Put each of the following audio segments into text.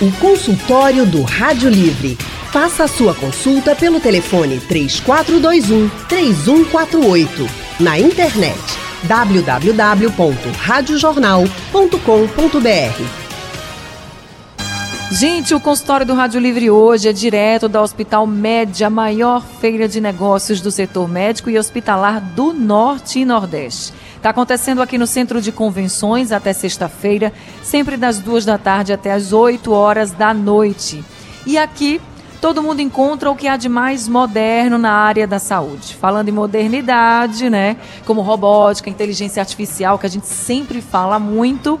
O consultório do Rádio Livre. Faça a sua consulta pelo telefone 3421 3148. Na internet www.radiojornal.com.br. Gente, o consultório do Rádio Livre hoje é direto da Hospital Média, maior feira de negócios do setor médico e hospitalar do Norte e Nordeste. Está acontecendo aqui no Centro de Convenções até sexta-feira, sempre das duas da tarde até as 8 horas da noite. E aqui todo mundo encontra o que há de mais moderno na área da saúde. Falando em modernidade, né? Como robótica, inteligência artificial, que a gente sempre fala muito.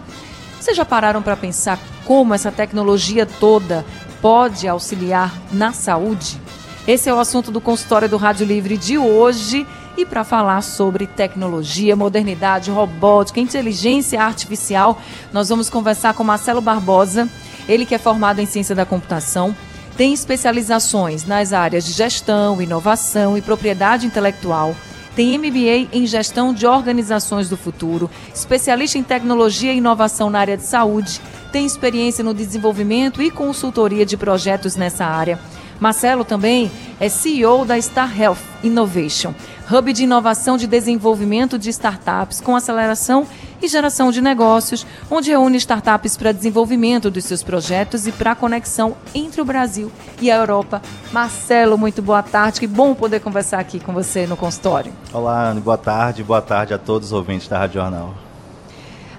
Vocês já pararam para pensar como essa tecnologia toda pode auxiliar na saúde? Esse é o assunto do consultório do Rádio Livre de hoje. E para falar sobre tecnologia, modernidade, robótica, inteligência artificial, nós vamos conversar com Marcelo Barbosa, ele que é formado em ciência da computação, tem especializações nas áreas de gestão, inovação e propriedade intelectual. Tem MBA em gestão de organizações do futuro, especialista em tecnologia e inovação na área de saúde, tem experiência no desenvolvimento e consultoria de projetos nessa área. Marcelo também é CEO da Star Health Innovation, hub de inovação de desenvolvimento de startups com aceleração e geração de negócios, onde reúne startups para desenvolvimento dos seus projetos e para a conexão entre o Brasil e a Europa. Marcelo, muito boa tarde, que bom poder conversar aqui com você no consultório. Olá, boa tarde, boa tarde a todos os ouvintes da Rádio Jornal.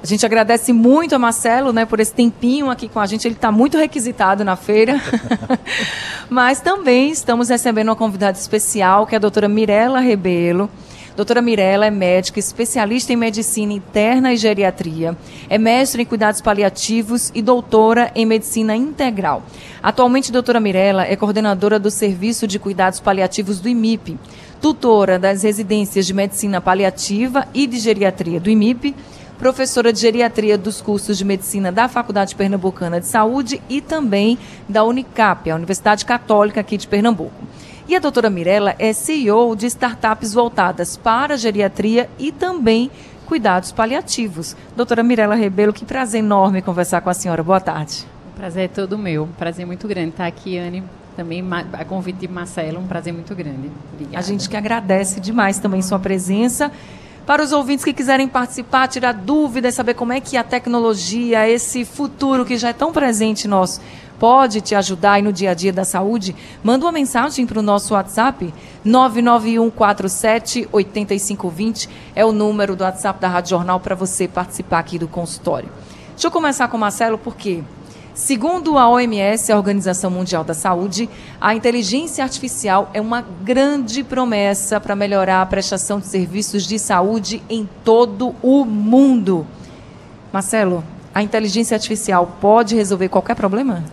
A gente agradece muito a Marcelo, né, por esse tempinho aqui com a gente. Ele está muito requisitado na feira. Mas também estamos recebendo uma convidada especial, que é a doutora Mirela Rebelo. Doutora Mirella é médica, especialista em medicina interna e geriatria, é mestre em cuidados paliativos e doutora em medicina integral. Atualmente, doutora Mirella é coordenadora do Serviço de Cuidados Paliativos do IMIP, tutora das residências de medicina paliativa e de geriatria do IMIP, professora de geriatria dos cursos de medicina da Faculdade Pernambucana de Saúde e também da Unicap, a Universidade Católica aqui de Pernambuco. E a doutora Mirella é CEO de startups voltadas para geriatria e também cuidados paliativos. Doutora Mirella Rebelo, que prazer enorme conversar com a senhora. Boa tarde. O prazer é todo meu. Prazer muito grande estar aqui, Anne. Também a convite de Marcelo, um prazer muito grande. Obrigada. A gente que agradece demais também sua presença. Para os ouvintes que quiserem participar, tirar dúvidas, saber como é que a tecnologia, esse futuro que já é tão presente nosso, pode te ajudar aí no dia a dia da saúde, manda uma mensagem para o nosso WhatsApp, 99147 8520 é o número do WhatsApp da Rádio Jornal para você participar aqui do consultório. Deixa eu começar com o Marcelo, porque Segundo a OMS, a Organização Mundial da Saúde, a inteligência artificial é uma grande promessa para melhorar a prestação de serviços de saúde em todo o mundo. Marcelo, a inteligência artificial pode resolver qualquer problema?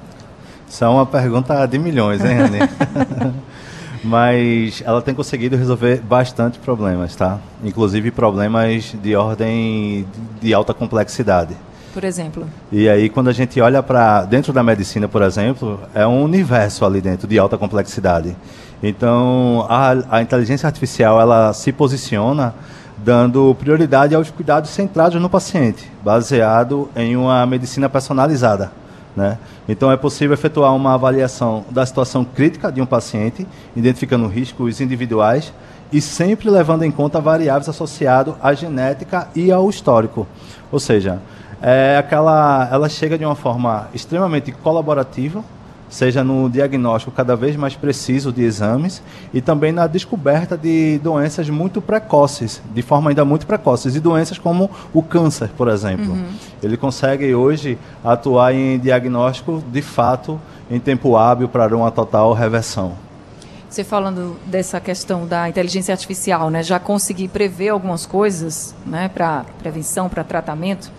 Isso é uma pergunta de milhões, hein, Rani? Mas ela tem conseguido resolver bastante problemas, tá? Inclusive problemas de ordem de alta complexidade por exemplo? E aí, quando a gente olha para dentro da medicina, por exemplo, é um universo ali dentro de alta complexidade. Então, a, a inteligência artificial ela se posiciona dando prioridade aos cuidados centrados no paciente, baseado em uma medicina personalizada. Né? Então, é possível efetuar uma avaliação da situação crítica de um paciente, identificando riscos individuais e sempre levando em conta variáveis associadas à genética e ao histórico. Ou seja, é aquela, ela chega de uma forma extremamente colaborativa, seja no diagnóstico cada vez mais preciso de exames e também na descoberta de doenças muito precoces, de forma ainda muito precoces, e doenças como o câncer, por exemplo. Uhum. Ele consegue hoje atuar em diagnóstico de fato em tempo hábil para uma total reversão. Você falando dessa questão da inteligência artificial, né, já consegui prever algumas coisas, né, para prevenção, para tratamento.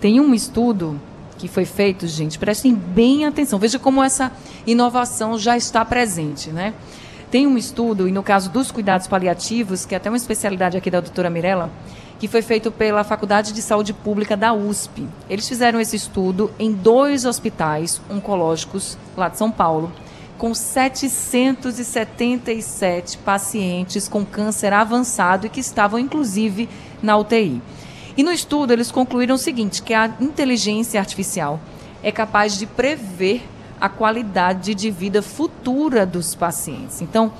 Tem um estudo que foi feito, gente, prestem bem atenção. Veja como essa inovação já está presente, né? Tem um estudo, e no caso dos cuidados paliativos, que é até uma especialidade aqui da doutora Mirella, que foi feito pela Faculdade de Saúde Pública da USP. Eles fizeram esse estudo em dois hospitais oncológicos lá de São Paulo, com 777 pacientes com câncer avançado e que estavam, inclusive, na UTI. E no estudo eles concluíram o seguinte, que a inteligência artificial é capaz de prever a qualidade de vida futura dos pacientes. Então,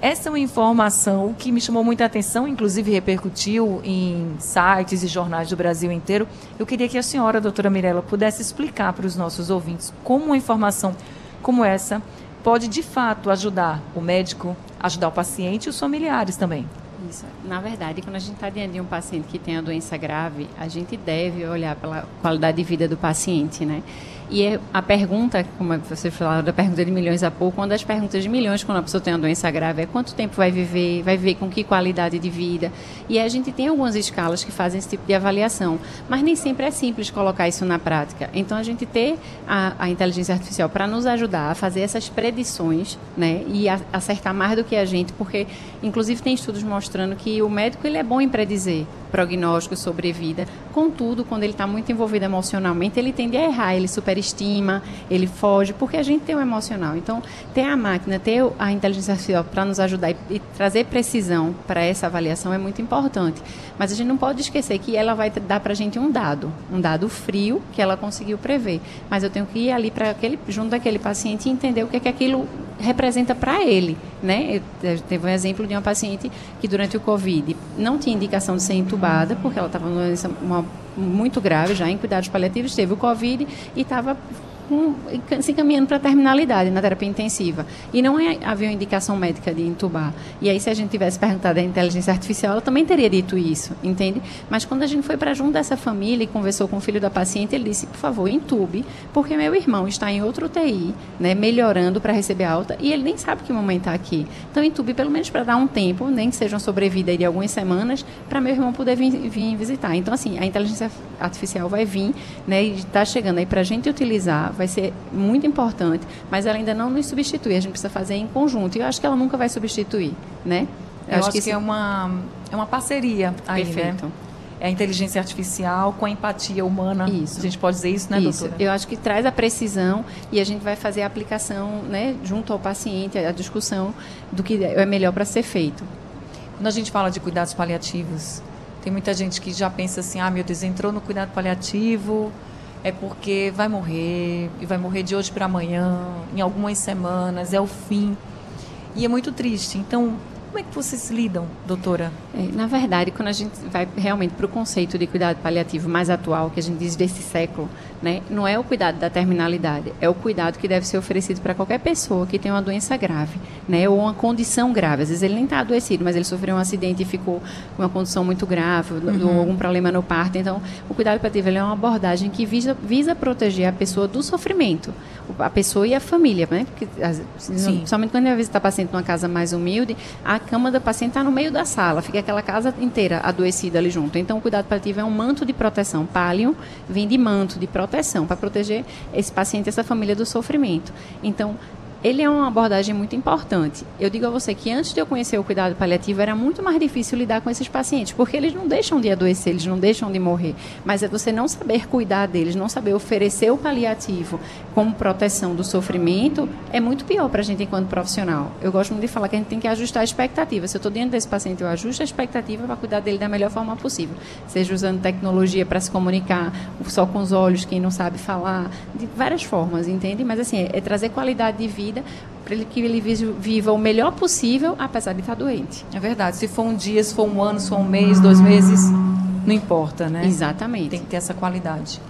essa é uma informação que me chamou muita atenção, inclusive repercutiu em sites e jornais do Brasil inteiro. Eu queria que a senhora, doutora Mirella, pudesse explicar para os nossos ouvintes como uma informação como essa pode, de fato, ajudar o médico, ajudar o paciente e os familiares também. Isso. Na verdade, quando a gente está diante de um paciente que tem a doença grave, a gente deve olhar pela qualidade de vida do paciente, né? E é a pergunta, como você falou, da pergunta de milhões a pouco, uma das perguntas de milhões quando a pessoa tem uma doença grave é quanto tempo vai viver, vai viver com que qualidade de vida. E a gente tem algumas escalas que fazem esse tipo de avaliação, mas nem sempre é simples colocar isso na prática. Então a gente ter a, a inteligência artificial para nos ajudar a fazer essas predições, né, e a, acertar mais do que a gente, porque inclusive tem estudos mostrando que o médico ele é bom em predizer prognóstico sobre vida. Contudo, quando ele está muito envolvido emocionalmente, ele tende a errar, ele superestima, ele foge, porque a gente tem o emocional. Então, ter a máquina, ter a inteligência artificial para nos ajudar e, e trazer precisão para essa avaliação é muito importante. Mas a gente não pode esquecer que ela vai dar para a gente um dado, um dado frio que ela conseguiu prever. Mas eu tenho que ir ali para aquele, junto daquele paciente e entender o que é que aquilo representa para ele, né? Eu, teve um exemplo de uma paciente que durante o Covid não tinha indicação de ser entubada, porque ela estava numa doença muito grave já em cuidados paliativos, teve o Covid e estava com, se encaminhando para a terminalidade na terapia intensiva. E não é, havia uma indicação médica de entubar. E aí, se a gente tivesse perguntado à inteligência artificial, ela também teria dito isso, entende? Mas quando a gente foi para junto dessa família e conversou com o filho da paciente, ele disse, por favor, entube, porque meu irmão está em outro UTI, né, melhorando para receber alta, e ele nem sabe que mamãe está aqui. Então, entube pelo menos para dar um tempo, nem que seja uma sobrevida de algumas semanas, para meu irmão poder vir, vir visitar. Então, assim, a inteligência artificial vai vir, né, e está chegando aí para a gente utilizar vai ser muito importante, mas ela ainda não nos substitui. A gente precisa fazer em conjunto. E eu acho que ela nunca vai substituir, né? Eu, eu acho, que, que é, uma, é uma parceria aí, né? Perfeito. Né? É a inteligência artificial com a empatia humana. Isso. A gente pode dizer isso, né, isso. doutora? Eu acho que traz a precisão e a gente vai fazer a aplicação, né, junto ao paciente, a discussão do que é melhor para ser feito. Quando a gente fala de cuidados paliativos, tem muita gente que já pensa assim: ah, meu Deus, entrou no cuidado paliativo, é porque vai morrer, e vai morrer de hoje para amanhã, em algumas semanas, é o fim. E é muito triste. Então, como é que vocês lidam, doutora? É, na verdade, quando a gente vai realmente para o conceito de cuidado paliativo mais atual, que a gente diz desse século, né, não é o cuidado da terminalidade, é o cuidado que deve ser oferecido para qualquer pessoa que tem uma doença grave, né, ou uma condição grave. Às vezes ele nem está adoecido, mas ele sofreu um acidente e ficou com uma condição muito grave, uhum. ou algum problema no parto. Então, o cuidado paliativo é uma abordagem que visa, visa proteger a pessoa do sofrimento, a pessoa e a família, né? Porque, somente quando a visita paciente numa casa mais humilde, a cama da paciente está no meio da sala, fica aquela casa inteira adoecida ali junto. Então, o cuidado paliativo é um manto de proteção. Palio vem de manto, de proteção, para proteger esse paciente, essa família do sofrimento. Então, ele é uma abordagem muito importante. Eu digo a você que antes de eu conhecer o cuidado paliativo era muito mais difícil lidar com esses pacientes, porque eles não deixam de adoecer, eles não deixam de morrer. Mas é você não saber cuidar deles, não saber oferecer o paliativo como proteção do sofrimento, é muito pior para a gente enquanto profissional. Eu gosto muito de falar que a gente tem que ajustar a expectativa. Se eu estou diante desse paciente, eu ajusto a expectativa para cuidar dele da melhor forma possível. Seja usando tecnologia para se comunicar, só com os olhos, quem não sabe falar, de várias formas, entende? Mas assim, é, trazer qualidade de vida vida, para ele que ele viva o melhor possível, apesar de estar doente. É verdade. Se for um dia, se for um ano, se for um mês, dois meses, não importa, né? Exatamente. Tem que ter essa qualidade.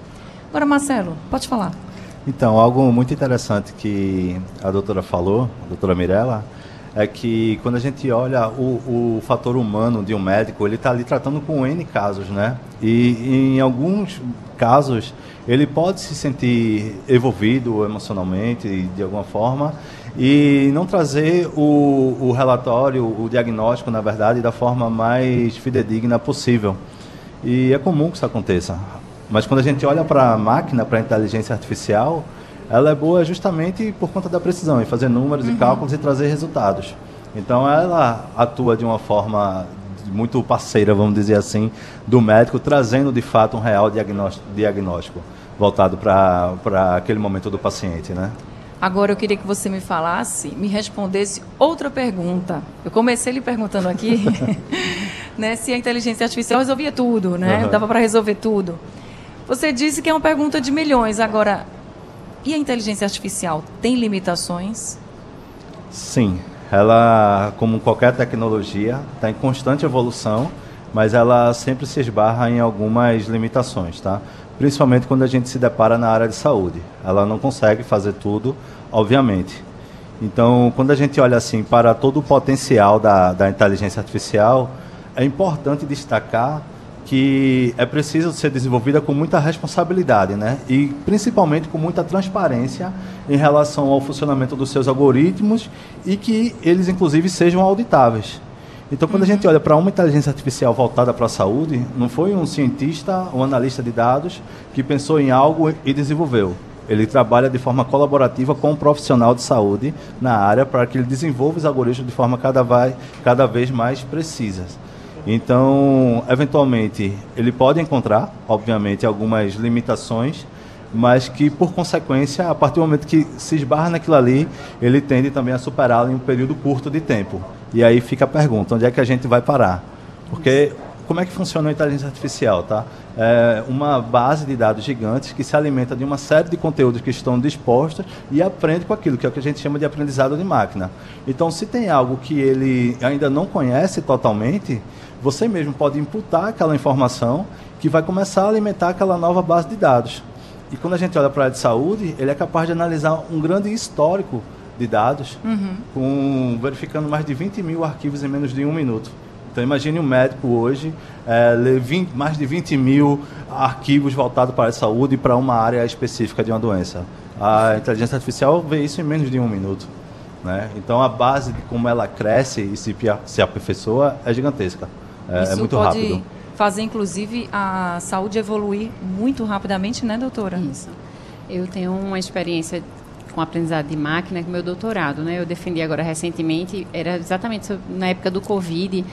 Agora, Marcelo, pode falar. Então, algo muito interessante que a doutora falou, a doutora Mirella, é que quando a gente olha o, o fator humano de um médico, ele está ali tratando com N casos, né? E em alguns casos ele pode se sentir envolvido emocionalmente de alguma forma e não trazer o, o relatório, o diagnóstico, na verdade, da forma mais fidedigna possível. E é comum que isso aconteça. Mas quando a gente olha para a máquina, para a inteligência artificial, ela é boa justamente por conta da precisão, em fazer números uhum. e cálculos e trazer resultados. Então ela atua de uma forma muito parceira, vamos dizer assim, do médico, trazendo de fato um real diagnóstico, diagnóstico voltado para aquele momento do paciente, né? Agora eu queria que você me falasse, me respondesse outra pergunta. Eu comecei lhe perguntando aqui, né, se a inteligência artificial resolvia tudo, né? Uhum. Dava para resolver tudo. Você disse que é uma pergunta de milhões. Agora, E a inteligência artificial tem limitações? Sim, ela, como qualquer tecnologia, está em constante evolução, mas ela sempre se esbarra em algumas limitações, tá? Principalmente quando a gente se depara na área de saúde. Ela não consegue fazer tudo, obviamente. Então, quando a gente olha assim para todo o potencial da, da inteligência artificial, é importante destacar que é preciso ser desenvolvida com muita responsabilidade, né? E principalmente com muita transparência em relação ao funcionamento dos seus algoritmos e que eles inclusive sejam auditáveis. Então, quando a gente olha para uma inteligência artificial voltada para a saúde, não foi um cientista, um analista de dados que pensou em algo e desenvolveu. Ele trabalha de forma colaborativa com um profissional de saúde na área para que ele desenvolva os algoritmos de forma cada, vai, cada vez mais precisas. Então, eventualmente, ele pode encontrar, obviamente, algumas limitações, mas que, por consequência, a partir do momento que se esbarra naquilo ali, ele tende também a superá-lo em um período curto de tempo. E aí fica a pergunta, onde é que a gente vai parar? Porque como é que funciona a inteligência artificial, tá? É uma base de dados gigantes que se alimenta de uma série de conteúdos que estão dispostos e aprende com aquilo, que é o que a gente chama de aprendizado de máquina. Então, se tem algo que ele ainda não conhece totalmente, você mesmo pode imputar aquela informação que vai começar a alimentar aquela nova base de dados. E quando a gente olha para a área de saúde, ele é capaz de analisar um grande histórico de dados, uhum. com, verificando mais de 20 mil arquivos em menos de um minuto. Então imagine um médico hoje é, ler 20, mais de 20 mil arquivos voltados para a saúde e para uma área específica de uma doença. A inteligência artificial vê isso em menos de um minuto. Né? Então a base de como ela cresce e se, se aperfeiçoa é gigantesca. É, Isso é muito pode rápido. fazer, inclusive, a saúde evoluir muito rapidamente, né, doutora? Isso. Eu tenho uma experiência com aprendizado de máquina com meu doutorado, né? Eu defendi agora recentemente, era exatamente na época do Covid,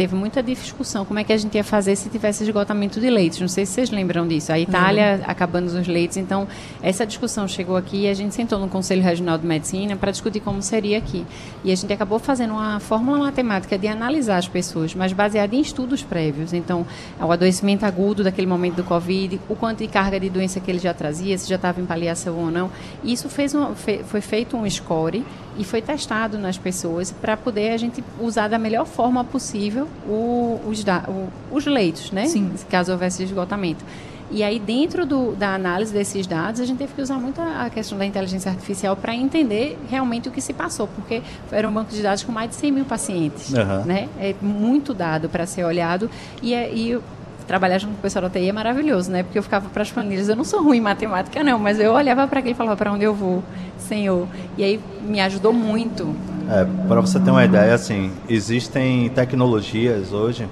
teve muita discussão como é que a gente ia fazer se tivesse esgotamento de leitos. Não sei se vocês lembram disso. A Itália uhum. acabando os leitos. Então, essa discussão chegou aqui e a gente sentou no Conselho Regional de Medicina para discutir como seria aqui. E a gente acabou fazendo uma fórmula matemática de analisar as pessoas, mas baseada em estudos prévios. Então, o adoecimento agudo daquele momento do Covid, o quanto de carga de doença que ele já trazia, se já estava em paliação ou não. Isso fez um, foi feito um score e foi testado nas pessoas para poder a gente usar da melhor forma possível o, os, o, os leitos, né? Sim. Caso houvesse esgotamento. E aí, dentro do, da análise desses dados, a gente teve que usar muito a questão da inteligência artificial para entender realmente o que se passou, porque era um banco de dados com mais de 100 mil pacientes. Uhum. Né? É muito dado para ser olhado. E, é, e trabalhar junto com o pessoal da TI é maravilhoso, né? Porque eu ficava para as planilhas, eu não sou ruim em matemática, não, mas eu olhava para aquilo e falava para onde eu vou, Senhor. E aí me ajudou muito. É, para você ter uma ideia, assim, existem tecnologias hoje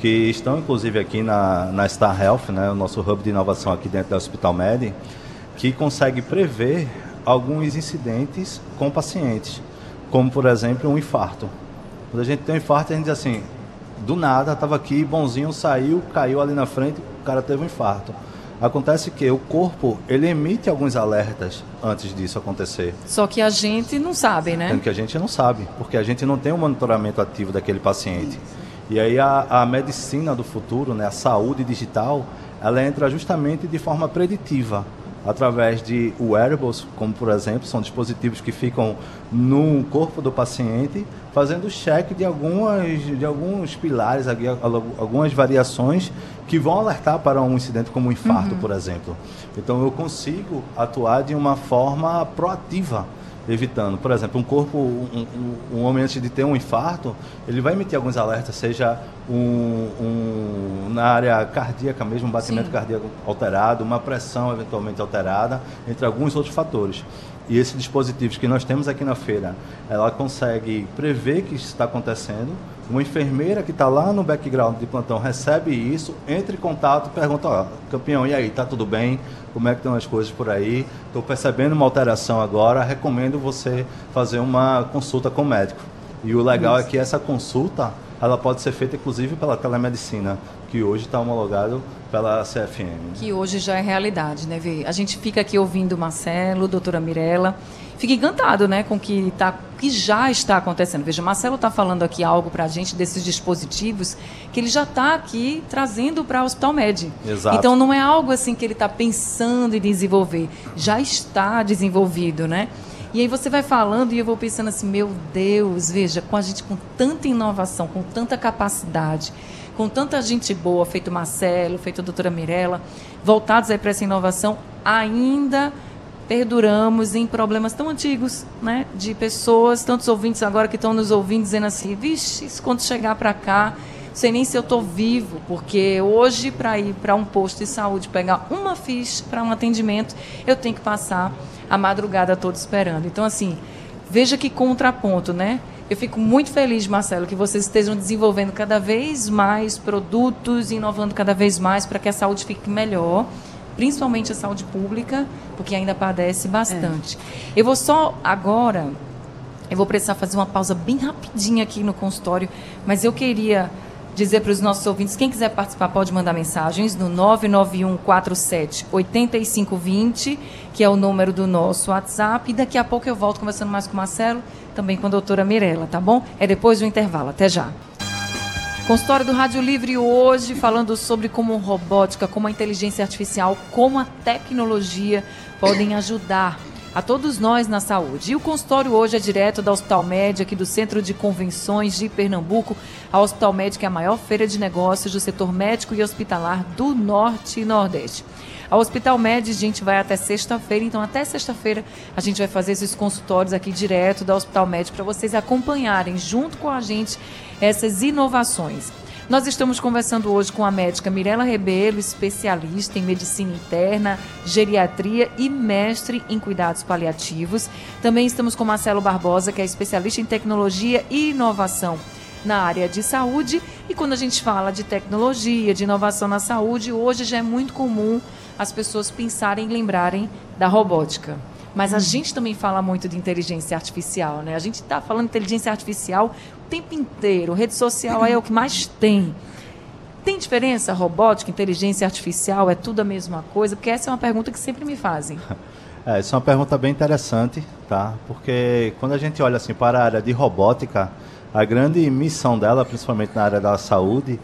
que estão inclusive aqui na, na Star Health, né, o nosso hub de inovação aqui dentro do Hospital Med, que consegue prever alguns incidentes com pacientes, como por exemplo um infarto. Quando a gente tem um infarto, a gente diz assim, do nada, estava aqui, bonzinho, saiu, caiu ali na frente, o cara teve um infarto. Acontece que o corpo, ele emite alguns alertas antes disso acontecer. Só que a gente não sabe, né? Sendo que a gente não sabe, porque a gente não tem um monitoramento ativo daquele paciente. E aí a, a medicina do futuro, né, a saúde digital, ela entra justamente de forma preditiva através de wearables, como por exemplo, são dispositivos que ficam no corpo do paciente, fazendo check de algumas de alguns pilares, algumas variações que vão alertar para um incidente como um infarto, uhum. por exemplo. Então eu consigo atuar de uma forma proativa evitando. Por exemplo, um corpo, um, um, um, homem antes de ter um infarto, ele vai emitir alguns alertas, seja um, na área cardíaca mesmo, um batimento Sim. cardíaco alterado, uma pressão eventualmente alterada, entre alguns outros fatores. E esses dispositivos que nós temos aqui na feira, ela consegue prever que isso está acontecendo. Uma enfermeira que está lá no background de plantão recebe isso, entra em contato e pergunta, ó, campeão, e aí, tá tudo bem? como é que estão as coisas por aí. Estou percebendo uma alteração agora, recomendo você fazer uma consulta com o médico. E o legal Isso. é que essa consulta ela pode ser feita inclusive pela telemedicina, que hoje está homologado pela CFM. Que hoje já é realidade, né, Vê? A gente fica aqui ouvindo o Marcelo, doutora Mirella, fica encantado, né, com o que, tá, que já está acontecendo. Veja, Marcelo está falando aqui algo para a gente desses dispositivos que ele já está aqui trazendo para o Hospital Med. Exato. Então não é algo assim que ele está pensando em desenvolver, já está desenvolvido, né? E aí você vai falando e eu vou pensando assim, meu Deus, veja, com a gente com tanta inovação, com tanta capacidade, com tanta gente boa, feito Marcelo, feito a doutora Mirella, voltados aí para essa inovação, ainda perduramos em problemas tão antigos, né? De pessoas, tantos ouvintes agora que estão nos ouvindo dizendo assim, vixe, isso quando chegar para cá, sei nem se eu estou vivo, porque hoje para ir para um posto de saúde pegar uma ficha para um atendimento, eu tenho que passar a madrugada toda esperando. Então assim, veja que contraponto, né? Eu fico muito feliz, Marcelo, que vocês estejam desenvolvendo cada vez mais produtos, inovando cada vez mais para que a saúde fique melhor principalmente a saúde pública, porque ainda padece bastante. É. Eu vou só agora, eu vou precisar fazer uma pausa bem rapidinha aqui no consultório, mas eu queria dizer para os nossos ouvintes, quem quiser participar pode mandar mensagens no 99147 8520, que é o número do nosso WhatsApp, e daqui a pouco eu volto conversando mais com o Marcelo, também com a doutora Mirella, tá bom? É depois do intervalo. Até já. Consultório do Rádio Livre hoje falando sobre como robótica, como a inteligência artificial, como a tecnologia podem ajudar a todos nós na saúde. E o consultório hoje é direto da Hospital Médica, aqui do Centro de Convenções de Pernambuco. A Hospital Médica é a maior feira de negócios do setor médico e hospitalar do Norte e Nordeste. A Hospital Med, a gente vai até sexta-feira, então até sexta-feira a gente vai fazer esses consultórios aqui direto da Hospital Med para vocês acompanharem junto com a gente essas inovações. Nós estamos conversando hoje com a médica Mirela Rebelo, especialista em medicina interna, geriatria e mestre em cuidados paliativos. Também estamos com Marcelo Barbosa, que é especialista em tecnologia e inovação na área de saúde. E quando a gente fala de tecnologia, de inovação na saúde, hoje já é muito comum as pessoas pensarem e lembrarem da robótica. Mas a gente também fala muito de inteligência artificial, né? A gente está falando inteligência artificial o tempo inteiro. Rede social é o que mais tem. Tem diferença robótica, inteligência artificial? É tudo a mesma coisa? Porque essa é uma pergunta que sempre me fazem. É, essa é uma pergunta bem interessante, tá? Porque quando a gente olha assim para a área de robótica, a grande missão dela, principalmente na área da saúde,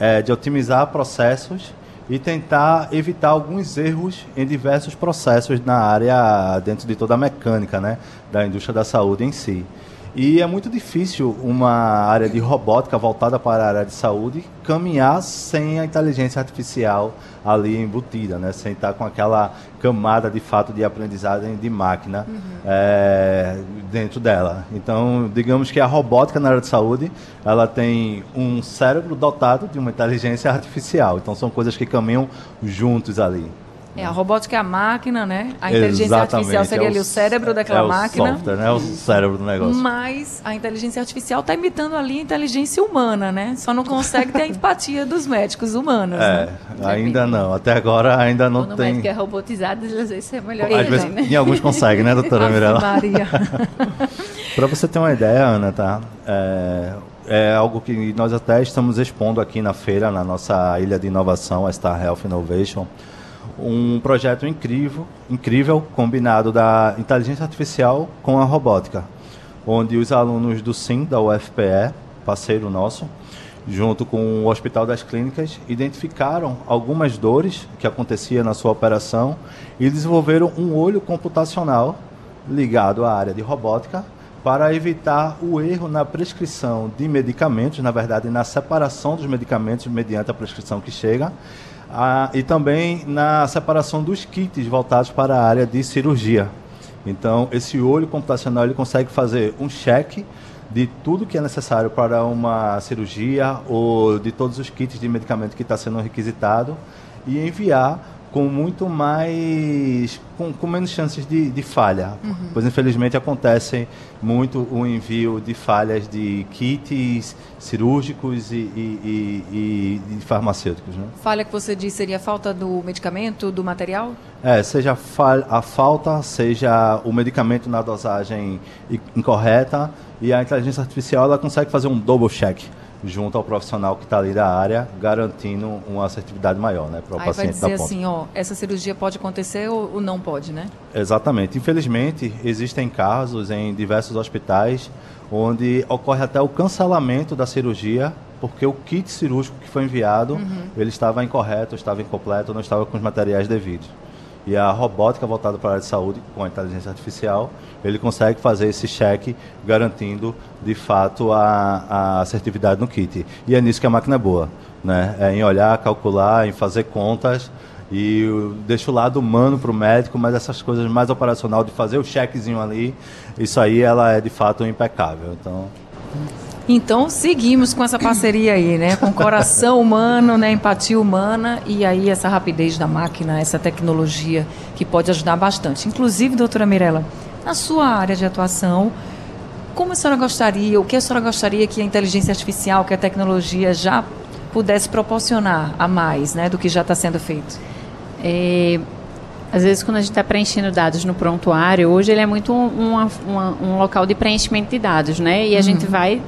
é de otimizar processos e tentar evitar alguns erros em diversos processos na área, dentro de toda a mecânica né, da indústria da saúde em si. E é muito difícil uma área de robótica voltada para a área de saúde caminhar sem a inteligência artificial ali embutida, né? sem estar com aquela camada de fato de aprendizagem de máquina uhum. é, dentro dela. Então, digamos que a robótica na área de saúde ela tem um cérebro dotado de uma inteligência artificial. Então, são coisas que caminham juntos ali. É, a robótica é a máquina, né? A inteligência Exatamente, artificial seria é ali o cérebro daquela é máquina. O software, né? O cérebro do negócio. Mas a inteligência artificial está imitando ali a inteligência humana, né? Só não consegue ter a empatia dos médicos humanos. É, né? ainda não. Até agora ainda não Quando tem. O médico é robotizado, às vezes é melhor Às vezes, né? Em alguns conseguem, né, doutora Mirella? Maria. Para você ter uma ideia, Ana, tá? É, é algo que nós até estamos expondo aqui na feira, na nossa ilha de inovação, a Star Health Innovation um projeto incrível, incrível combinado da inteligência artificial com a robótica, onde os alunos do SIM, da UFPE, parceiro nosso, junto com o Hospital das Clínicas, identificaram algumas dores que aconteciam na sua operação e desenvolveram um olho computacional ligado à área de robótica para evitar o erro na prescrição de medicamentos, na verdade, na separação dos medicamentos mediante a prescrição que chega, ah, e também na separação dos kits voltados para a área de cirurgia. Então, esse olho computacional ele consegue fazer um cheque de tudo que é necessário para uma cirurgia ou de todos os kits de medicamento que está sendo requisitado e enviar com muito mais. com, com menos chances de, de falha. Uhum. Pois infelizmente acontece muito o envio de falhas de kits cirúrgicos e, e, e, e farmacêuticos. Né? Falha que você disse seria a falta do medicamento, do material? É, seja a falta, seja o medicamento na dosagem incorreta e a inteligência artificial ela consegue fazer um double check junto ao profissional que está ali da área, garantindo uma assertividade maior né, para o Aí paciente vai da dizer ponta. assim, ó, essa cirurgia pode acontecer ou, ou não pode, né? Exatamente. Infelizmente, existem casos em diversos hospitais onde ocorre até o cancelamento da cirurgia porque o kit cirúrgico que foi enviado, ele estava incorreto, estava incompleto, não estava com os materiais devidos. E a robótica voltada para a área de saúde, com a inteligência artificial, ele consegue fazer esse cheque, garantindo, de fato, a, a assertividade no kit. E é nisso que a máquina é boa, né? É em olhar, calcular, em fazer contas, e eu deixo o lado humano para o médico, mas essas coisas mais operacional de fazer o chequezinho ali, isso aí ela é de fato impecável. Então, Então, seguimos com essa parceria aí, né? Com coração humano, né? Empatia humana e aí essa rapidez da máquina, essa tecnologia que pode ajudar bastante. Inclusive, doutora Mirella, na sua área de atuação, como a senhora gostaria, o que a senhora gostaria que a inteligência artificial, que a tecnologia já pudesse proporcionar a mais, né? Do que já está sendo feito? É, às vezes, quando a gente está preenchendo dados no prontuário, hoje ele é muito um, uma- uma- um local de preenchimento de dados, né? E a gente vai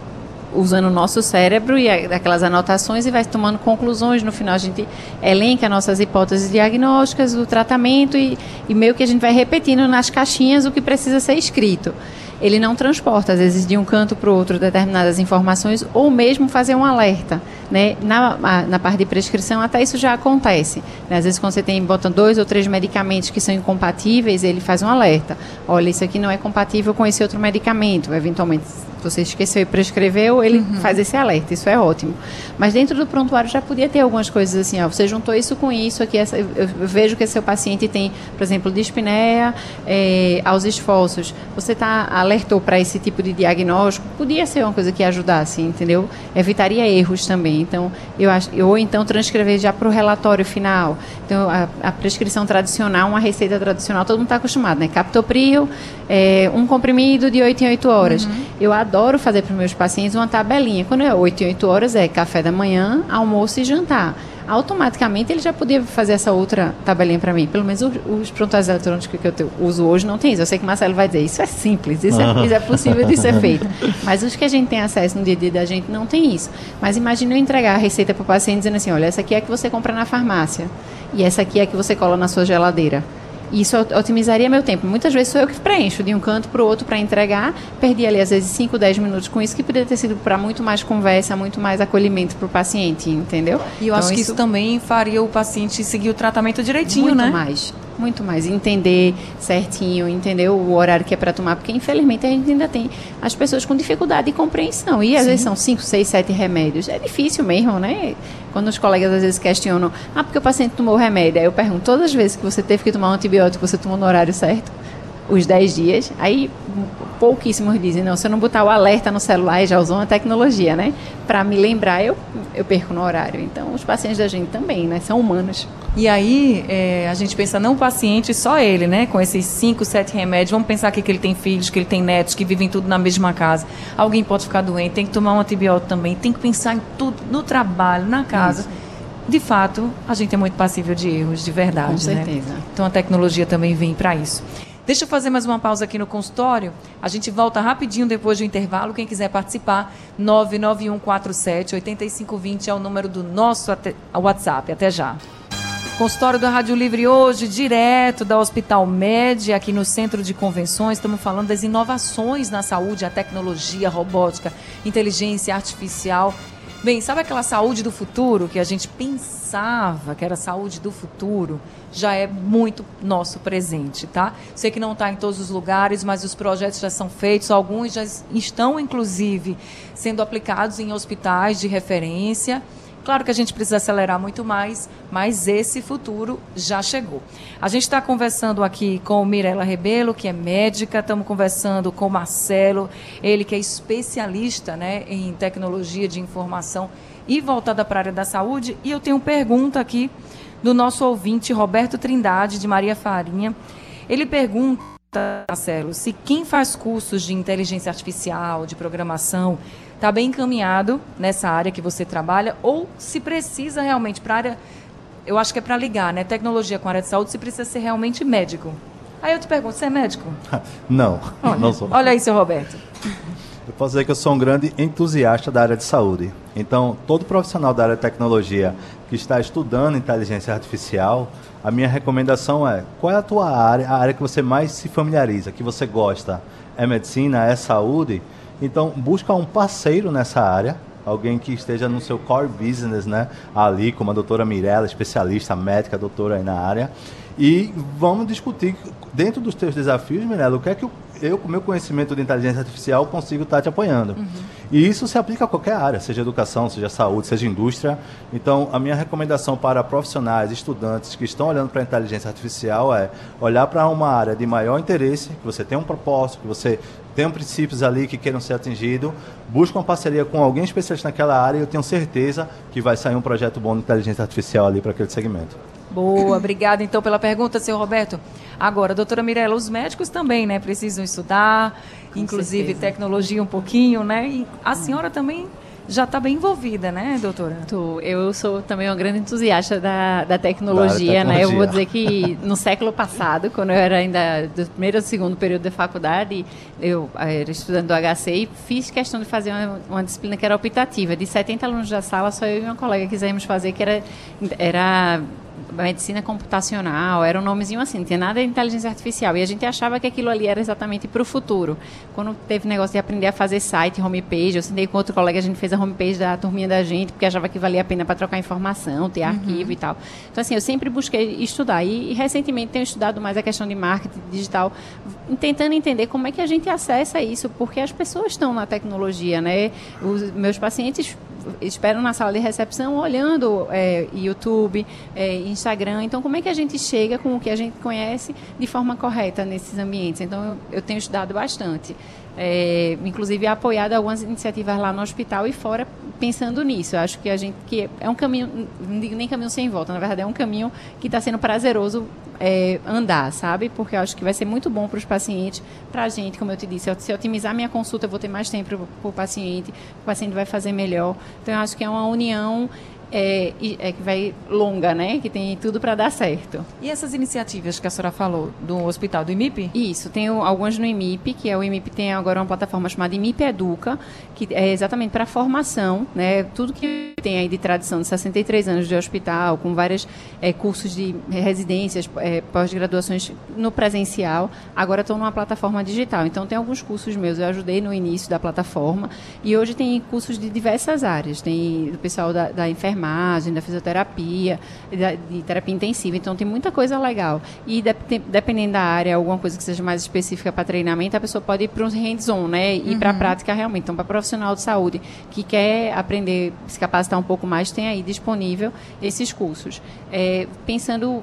usando o nosso cérebro e aquelas anotações e vai tomando conclusões. No final, a gente elenca nossas hipóteses diagnósticas, o tratamento e, e meio que a gente vai repetindo nas caixinhas o que precisa ser escrito. Ele não transporta, às vezes, de um canto para o outro determinadas informações ou mesmo fazer um alerta. Né? Na, a- na parte de prescrição, até isso já acontece. né? Às vezes, quando você tem, bota dois ou três medicamentos que são incompatíveis, ele faz um alerta. Olha, isso aqui não é compatível com esse outro medicamento. Eventualmente, você esqueceu e prescreveu, ele faz esse alerta. Isso é ótimo. Mas dentro do prontuário já podia ter algumas coisas assim, ó, você juntou isso com isso aqui, essa- eu, vejo que seu paciente tem, por exemplo, dispneia eh, aos esforços. Você tá, alertou para esse tipo de diagnóstico, podia ser uma coisa que ajudasse, entendeu? Evitaria erros também. Então, eu acho, ou então transcrever já para o relatório final. Então, a, a prescrição tradicional, uma receita tradicional, todo mundo está acostumado, né? Captopril, eh, um comprimido de 8 em 8 horas. Eu adoro fazer para meus pacientes uma tabelinha. Quando é 8 em 8 horas, é café da manhã, almoço e jantar. Automaticamente ele já podia fazer essa outra tabelinha para mim. Pelo menos os, os prontuários eletrônicos que eu te- uso hoje não tem isso. Eu sei que o Marcelo vai dizer, isso é simples, isso é, isso é possível de ser feito. Mas os que a gente tem acesso no dia a dia da gente não tem isso. Mas imagine eu entregar a receita para o paciente dizendo assim, olha, essa aqui é a que você compra na farmácia. E essa aqui é a que você cola na sua geladeira. Isso ot- otimizaria meu tempo. Muitas vezes sou eu que preencho de um canto para o outro para entregar. Perdi ali, às vezes, 5, 10 minutos com isso, que poderia ter sido para muito mais conversa, muito mais acolhimento para o paciente, entendeu? E eu Então, acho que isso também faria o paciente seguir o tratamento direitinho, muito né? mais. Muito mais. Entender certinho, entender o horário que é para tomar, porque infelizmente a gente ainda tem as pessoas com dificuldade de compreensão. E às vezes são 5, 6, 7 remédios. É difícil mesmo, né? Quando os colegas às vezes questionam, ah, porque o paciente tomou o remédio. Aí eu pergunto, todas as vezes que você teve que tomar um antibiótico, você tomou no horário certo? Os 10 dias. Aí pouquíssimos dizem, não, se eu não botar o alerta no celular, já usou uma tecnologia, né? Para me lembrar, eu, eu perco no horário. Então, os pacientes da gente também, né? São humanos. E aí, é, a gente pensa não o paciente, só ele, né? Com esses cinco, sete remédios. Vamos pensar aqui que ele tem filhos, que ele tem netos, que vivem tudo na mesma casa. Alguém pode ficar doente, tem que tomar um antibiótico também, tem que pensar em tudo, no trabalho, na casa. De fato, a gente é muito passível de erros, de verdade, Com né? certeza. Então a tecnologia também vem para isso. Deixa eu fazer mais uma pausa aqui no consultório. A gente volta rapidinho depois do intervalo. Quem quiser participar, 99147-8520 é o número do nosso WhatsApp. Até já. Consultório da Rádio Livre hoje, direto da Hospital Med, aqui no Centro de Convenções. Estamos falando das inovações na saúde, a tecnologia, a robótica, inteligência artificial. Bem, sabe aquela saúde do futuro que a gente pensava que era saúde do futuro? Já é muito nosso presente, tá? Sei que não está em todos os lugares, mas os projetos já são feitos, alguns já estão, inclusive, sendo aplicados em hospitais de referência. Claro que a gente precisa acelerar muito mais, mas esse futuro já chegou. A gente está conversando aqui com Mirela Rebelo, que é médica, estamos conversando com Marcelo, ele que é especialista né, em tecnologia de informação e voltada para a área da saúde. E eu tenho pergunta aqui do nosso ouvinte, Roberto Trindade, de Maria Farinha. Ele pergunta, Marcelo, se quem faz cursos de inteligência artificial, de programação, está bem encaminhado nessa área que você trabalha ou se precisa realmente para área, eu acho que é para ligar, né? Tecnologia com a área de saúde, se precisa ser realmente médico. Aí eu te pergunto, você é médico? Não, Olha, não sou. olha aí, seu Roberto. Eu posso dizer que eu sou um grande entusiasta da área de saúde. Então, todo profissional da área de tecnologia que está estudando inteligência artificial, a minha recomendação é: qual é a tua área, a área que você mais se familiariza, que você gosta? É medicina, é saúde? Então, busca um parceiro nessa área, alguém que esteja no seu core business, né? Ali, como a doutora Mirella, especialista médica, doutora aí na área. E vamos discutir, dentro dos teus desafios, Mirella, o que é que o eu, com meu conhecimento de inteligência artificial, consigo estar te apoiando. Uhum. E isso se aplica a qualquer área, seja educação, seja saúde, seja indústria. Então, a minha recomendação para profissionais, estudantes que estão olhando para a inteligência artificial é olhar para uma área de maior interesse, que você tem um propósito, que você tem princípios ali que queiram ser atingidos, busca uma parceria com alguém especialista naquela área e eu tenho certeza que vai sair um projeto bom de inteligência artificial ali para aquele segmento. Boa, obrigada então pela pergunta, senhor Roberto. Agora, doutora Mirella, os médicos também, né, precisam estudar, Com inclusive certeza. tecnologia um pouquinho, né? E a senhora também já está bem envolvida, né, doutora? Tô. Eu sou também uma grande entusiasta da, da, tecnologia, da tecnologia, né? Eu vou dizer que no século passado, quando eu era ainda do primeiro ou segundo período da faculdade, eu era estudante do HC e fiz questão de fazer uma, uma, disciplina que era optativa. De 70 alunos da sala, só eu e uma colega quisemos fazer, que era, era medicina computacional, era um nomezinho assim, não tinha nada de inteligência artificial. E a gente achava que aquilo ali era exatamente para o futuro. Quando teve negócio de aprender a fazer site, homepage, eu sentei com outro colega, a gente fez a homepage da turminha da gente, porque achava que valia a pena para trocar informação, ter uhum. arquivo e tal. Então, assim, eu sempre busquei estudar. E, e, recentemente tenho estudado mais a questão de marketing digital, tentando entender como é que a gente acessa isso, porque as pessoas estão na tecnologia, né? Os meus pacientes esperam na sala de recepção olhando é, YouTube, é, Instagram. Então, como é que a gente chega com o que a gente conhece de forma correta nesses ambientes? Então, eu, eu tenho estudado bastante. É, inclusive apoiado algumas iniciativas lá no hospital e fora pensando nisso. Eu acho que a gente que é um caminho, não digo nem caminho sem volta, na verdade é um caminho que está sendo prazeroso é, andar, sabe? Porque eu acho que vai ser muito bom para os pacientes, para a gente, como eu te disse, se eu otimizar minha consulta, eu vou ter mais tempo para o paciente, o paciente vai fazer melhor. Então eu acho que é uma união é, é, que vai longa, né? Que tem tudo para dar certo. E essas iniciativas que a senhora falou do hospital do IMIP? Isso, tem algumas no IMIP, que é o IMIP tem agora uma plataforma chamada IMIP Educa, que é exatamente para formação, né? Tudo que tem aí de tradição de 63 anos de hospital, com vários é, cursos de residências, é, pós-graduações no presencial, agora estão numa plataforma digital. Então tem alguns cursos meus, eu ajudei no início da plataforma e hoje tem cursos de diversas áreas. Tem do pessoal da, da enfermagem enfermagem, da fisioterapia, de terapia intensiva. Então tem muita coisa legal. E dependendo da área, alguma coisa que seja mais específica para treinamento, a pessoa pode ir para um hands-on, né? Ir uhum. para a prática realmente. Então, para profissional de saúde que quer aprender, se capacitar um pouco mais, tem aí disponível esses cursos. É, pensando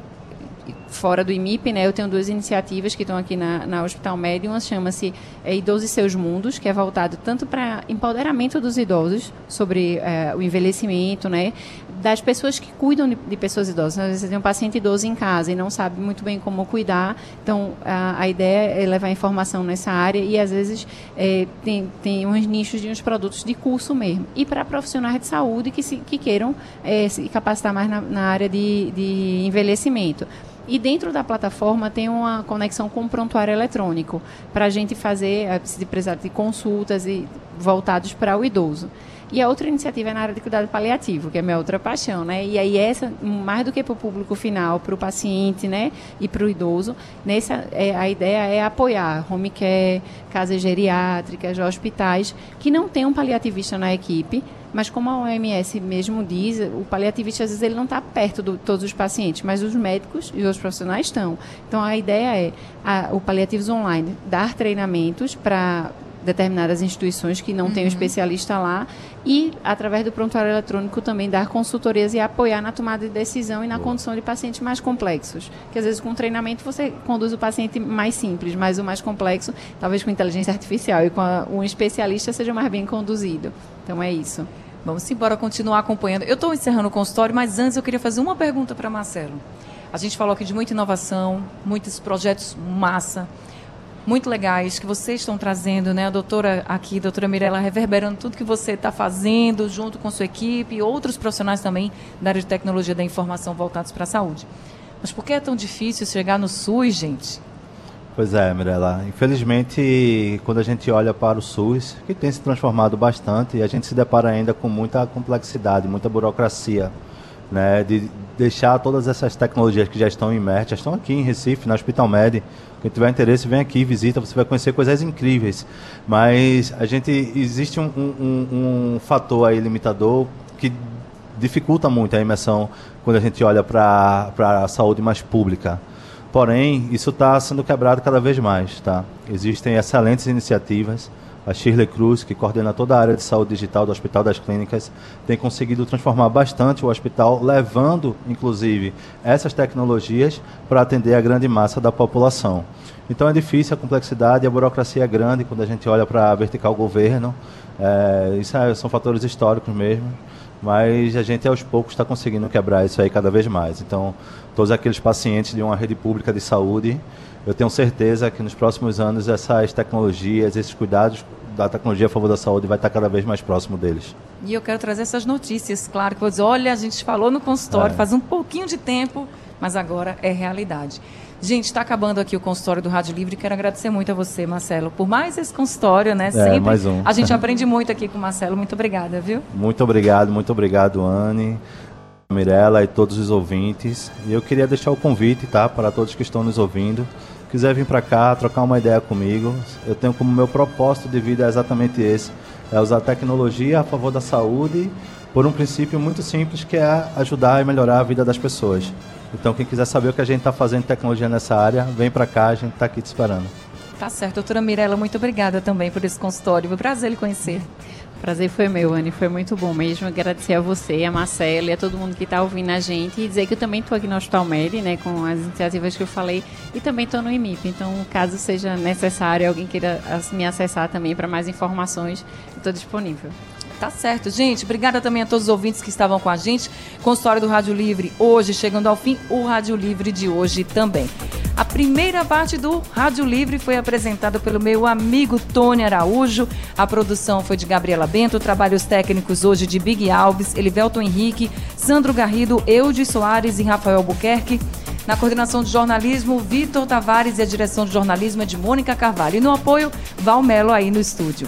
fora do IMIP, né, eu tenho duas iniciativas que estão aqui na, na Hospital Médio. Uma chama-se é, Idosos e Seus Mundos, que é voltado tanto para empoderamento dos idosos sobre é, o envelhecimento, né, das pessoas que cuidam de, de, pessoas idosas. Às vezes tem um paciente idoso em casa e não sabe muito bem como cuidar. Então, a, a ideia é levar informação nessa área e, às vezes, é, tem, tem uns nichos de uns produtos de curso mesmo. E para profissionais de saúde que, se, que queiram é, se capacitar mais na, na área de, de envelhecimento. E dentro da plataforma tem uma conexão com o prontuário eletrônico, para a gente fazer, eh, se precisar de consultas e voltados para o idoso. E a outra iniciativa é na área de cuidado paliativo, que é a minha outra paixão, né? E aí essa, mais do que para o público final, para o paciente, né? E para o idoso, nessa, é, a ideia é apoiar home care, casas geriátricas, hospitais, que não tem um paliativista na equipe, mas como a OMS mesmo diz, o paliativista às vezes ele não está perto de todos os pacientes, mas os médicos e os profissionais estão. Então a ideia é a, o Paliativos Online dar treinamentos para determinadas instituições que não uhum. tem um especialista lá e, através do prontuário eletrônico, também dar consultorias e apoiar na tomada de decisão e na Boa. condução de pacientes mais complexos. Que às vezes com treinamento você conduz o paciente mais simples, mas o mais complexo, talvez com inteligência artificial e com a, um especialista seja mais bem conduzido. Então é isso. Vamos embora continuar acompanhando. Eu estou encerrando o consultório, mas antes eu queria fazer uma pergunta para Marcelo. A gente falou aqui de muita inovação, muitos projetos massa, muito legais que vocês estão trazendo, né? A doutora aqui, a doutora Mirella, reverberando tudo que você está fazendo junto com sua equipe e outros profissionais também da área de tecnologia da informação voltados para a saúde. Mas por que é tão difícil chegar no SUS, gente? Pois é, Mirella. Infelizmente, quando a gente olha para o SUS, que tem se transformado bastante, a gente se depara ainda com muita complexidade, muita burocracia, né? De deixar todas essas tecnologias que já estão imersas, já estão aqui em Recife, na Hospital Med. Quem tiver interesse, vem aqui, visita, você vai conhecer coisas incríveis. Mas a gente existe um, um, um fator aí limitador que dificulta muito a imersão quando a gente olha para a saúde mais pública. Porém, isso está sendo quebrado cada vez mais. Tá? Existem excelentes iniciativas. A Shirley Cruz, que coordena toda a área de saúde digital do Hospital das Clínicas, tem conseguido transformar bastante o hospital, levando, inclusive, essas tecnologias para atender a grande massa da população. Então é difícil, a complexidade, a burocracia é grande quando a gente olha para a vertical governo. É, isso é, são fatores históricos mesmo mas a gente aos poucos está conseguindo quebrar isso aí cada vez mais. Então, todos aqueles pacientes de uma rede pública de saúde, eu tenho certeza que nos próximos anos essas tecnologias, esses cuidados da tecnologia a favor da saúde vai estar cada vez mais próximo deles. E eu quero trazer essas notícias, claro, que vou dizer, olha, a gente falou no consultório é. faz um pouquinho de tempo, mas agora é realidade. Gente, está acabando aqui o consultório do Rádio Livre. Quero agradecer muito a você, Marcelo, por mais esse consultório, né? É, Sempre. mais um. A gente aprende muito aqui com o Marcelo. Muito obrigada, viu? Muito obrigado, muito obrigado, Anne. Mirella e todos os ouvintes. E eu queria deixar o convite, tá, para todos que estão nos ouvindo. Quiser vir para cá, trocar uma ideia comigo, eu tenho como meu propósito de vida é exatamente esse: é usar tecnologia a favor da saúde por um princípio muito simples que é ajudar e melhorar a vida das pessoas. Então, quem quiser saber o que a gente está fazendo em tecnologia nessa área, vem para cá, a gente está aqui te esperando. Tá certo. Doutora Mirella, muito obrigada também por esse consultório. Foi um prazer lhe conhecer. Prazer foi meu, Anne. Foi muito bom mesmo. Agradecer a você, a Marcela e a todo mundo que está ouvindo a gente. E dizer que eu também estou aqui no Hospital Med, né, com as iniciativas que eu falei. E também estou no IMIP. Então, caso seja necessário, alguém queira me acessar também para mais informações, estou disponível. Tá certo, gente. Obrigada também a todos os ouvintes que estavam com a gente. Consultório do Rádio Livre hoje, chegando ao fim, o Rádio Livre de hoje também. A primeira parte do Rádio Livre foi apresentada pelo meu amigo Tony Araújo. A produção foi de Gabriela Bento, trabalhos técnicos hoje de Big Alves, Elivelton Henrique, Sandro Garrido, Eudes Soares e Rafael Buquerque. Na coordenação de jornalismo, Vitor Tavares e a direção de jornalismo é de Mônica Carvalho. E no apoio, Valmelo aí no estúdio.